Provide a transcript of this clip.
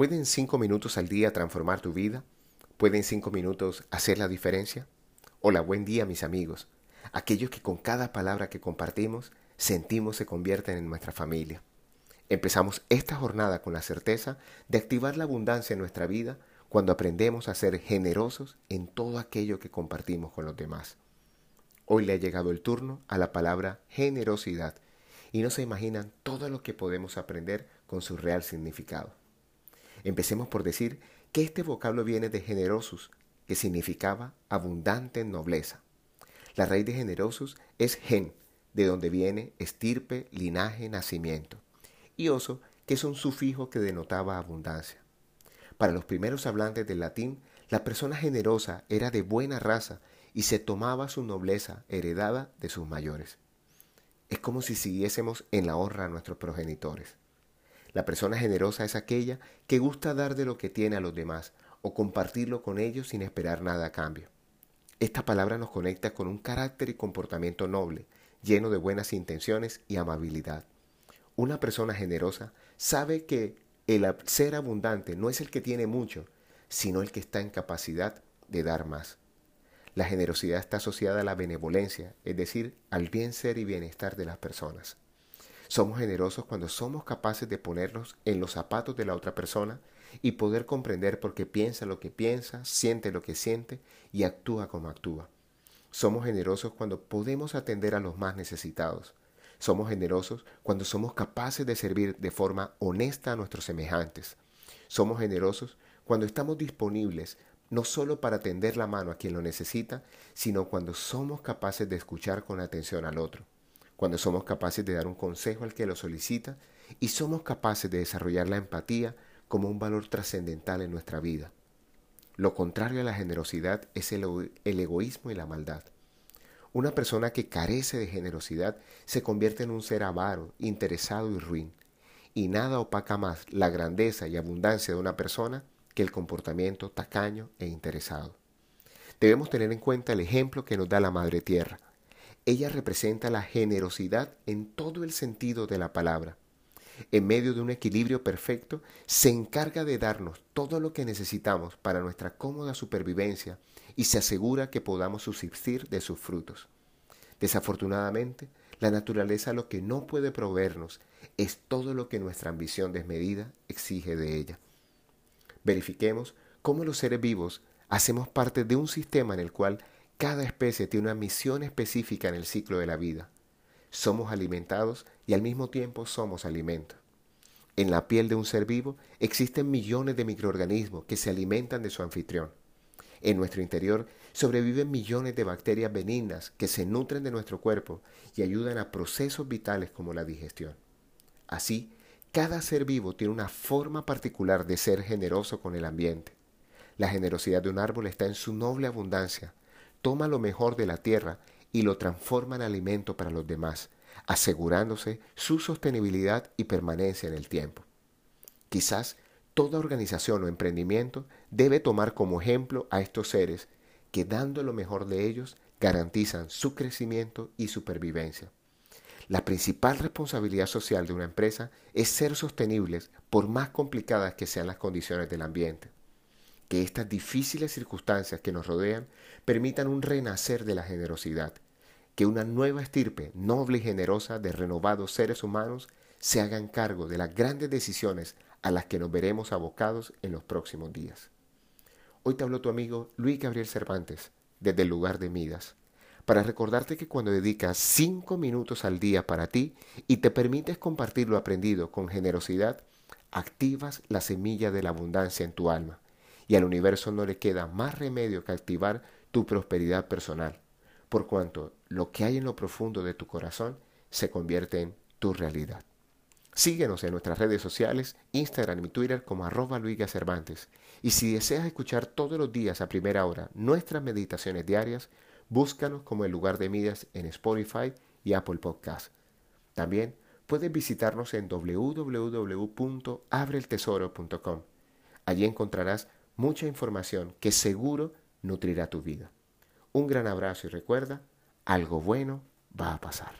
¿Pueden cinco minutos al día transformar tu vida? ¿Pueden cinco minutos hacer la diferencia? Hola, buen día mis amigos, aquellos que con cada palabra que compartimos sentimos se convierten en nuestra familia. Empezamos esta jornada con la certeza de activar la abundancia en nuestra vida cuando aprendemos a ser generosos en todo aquello que compartimos con los demás. Hoy le ha llegado el turno a la palabra generosidad y no se imaginan todo lo que podemos aprender con su real significado. Empecemos por decir que este vocablo viene de generosus, que significaba abundante nobleza. La raíz de generosus es gen, de donde viene estirpe, linaje, nacimiento, y oso, que es un sufijo que denotaba abundancia. Para los primeros hablantes del latín, la persona generosa era de buena raza y se tomaba su nobleza heredada de sus mayores. Es como si siguiésemos en la honra a nuestros progenitores. La persona generosa es aquella que gusta dar de lo que tiene a los demás o compartirlo con ellos sin esperar nada a cambio. Esta palabra nos conecta con un carácter y comportamiento noble, lleno de buenas intenciones y amabilidad. Una persona generosa sabe que el ser abundante no es el que tiene mucho, sino el que está en capacidad de dar más. La generosidad está asociada a la benevolencia, es decir, al bien ser y bienestar de las personas. Somos generosos cuando somos capaces de ponernos en los zapatos de la otra persona y poder comprender por qué piensa lo que piensa, siente lo que siente y actúa como actúa. Somos generosos cuando podemos atender a los más necesitados. Somos generosos cuando somos capaces de servir de forma honesta a nuestros semejantes. Somos generosos cuando estamos disponibles no solo para tender la mano a quien lo necesita, sino cuando somos capaces de escuchar con atención al otro, cuando somos capaces de dar un consejo al que lo solicita y somos capaces de desarrollar la empatía como un valor trascendental en nuestra vida. Lo contrario a la generosidad es el, el, egoísmo y la maldad. Una persona que carece de generosidad se convierte en un ser avaro, interesado y ruin, y nada opaca más la grandeza y abundancia de una persona que el comportamiento tacaño e interesado. Debemos tener en cuenta el ejemplo que nos da la Madre Tierra. Ella representa la generosidad en todo el sentido de la palabra. En medio de un equilibrio perfecto, se encarga de darnos todo lo que necesitamos para nuestra cómoda supervivencia y se asegura que podamos subsistir de sus frutos. Desafortunadamente, la naturaleza lo que no puede proveernos es todo lo que nuestra ambición desmedida exige de ella. Verifiquemos cómo los seres vivos hacemos parte de un sistema en el cual cada especie tiene una misión específica en el ciclo de la vida. Somos alimentados y al mismo tiempo somos alimento. En la piel de un ser vivo existen millones de microorganismos que se alimentan de su anfitrión. En nuestro interior sobreviven millones de bacterias benignas que se nutren de nuestro cuerpo y ayudan a procesos vitales como la digestión. Así, cada ser vivo tiene una forma particular de ser generoso con el ambiente. La generosidad de un árbol está en su noble abundancia. Toma lo mejor de la tierra y lo transforma en alimento para los demás, asegurándose su sostenibilidad y permanencia en el tiempo. Quizás toda organización o emprendimiento debe tomar como ejemplo a estos seres que dando lo mejor de ellos garantizan su crecimiento y supervivencia. La principal responsabilidad social de una empresa es ser sostenibles por más complicadas que sean las condiciones del ambiente. Que estas difíciles circunstancias que nos rodean permitan un renacer de la generosidad, que una nueva estirpe noble y generosa de renovados seres humanos se hagan cargo de las grandes decisiones a las que nos veremos abocados en los próximos días. Hoy te habló tu amigo Luis Gabriel Cervantes, desde el lugar de Midas para recordarte que cuando dedicas cinco minutos al día para ti y te permites compartir lo aprendido con generosidad, activas la semilla de la abundancia en tu alma y al universo no le queda más remedio que activar tu prosperidad personal, por cuanto lo que hay en lo profundo de tu corazón se convierte en tu realidad. Síguenos en nuestras redes sociales, Instagram y Twitter como arroba Luiga Cervantes. Y si deseas escuchar todos los días a primera hora nuestras meditaciones diarias, Búscanos como el lugar de Midas en Spotify y Apple Podcast. También puedes visitarnos en www.abreltesoro.com. Allí encontrarás mucha información que seguro nutrirá tu vida. Un gran abrazo y recuerda, algo bueno va a pasar.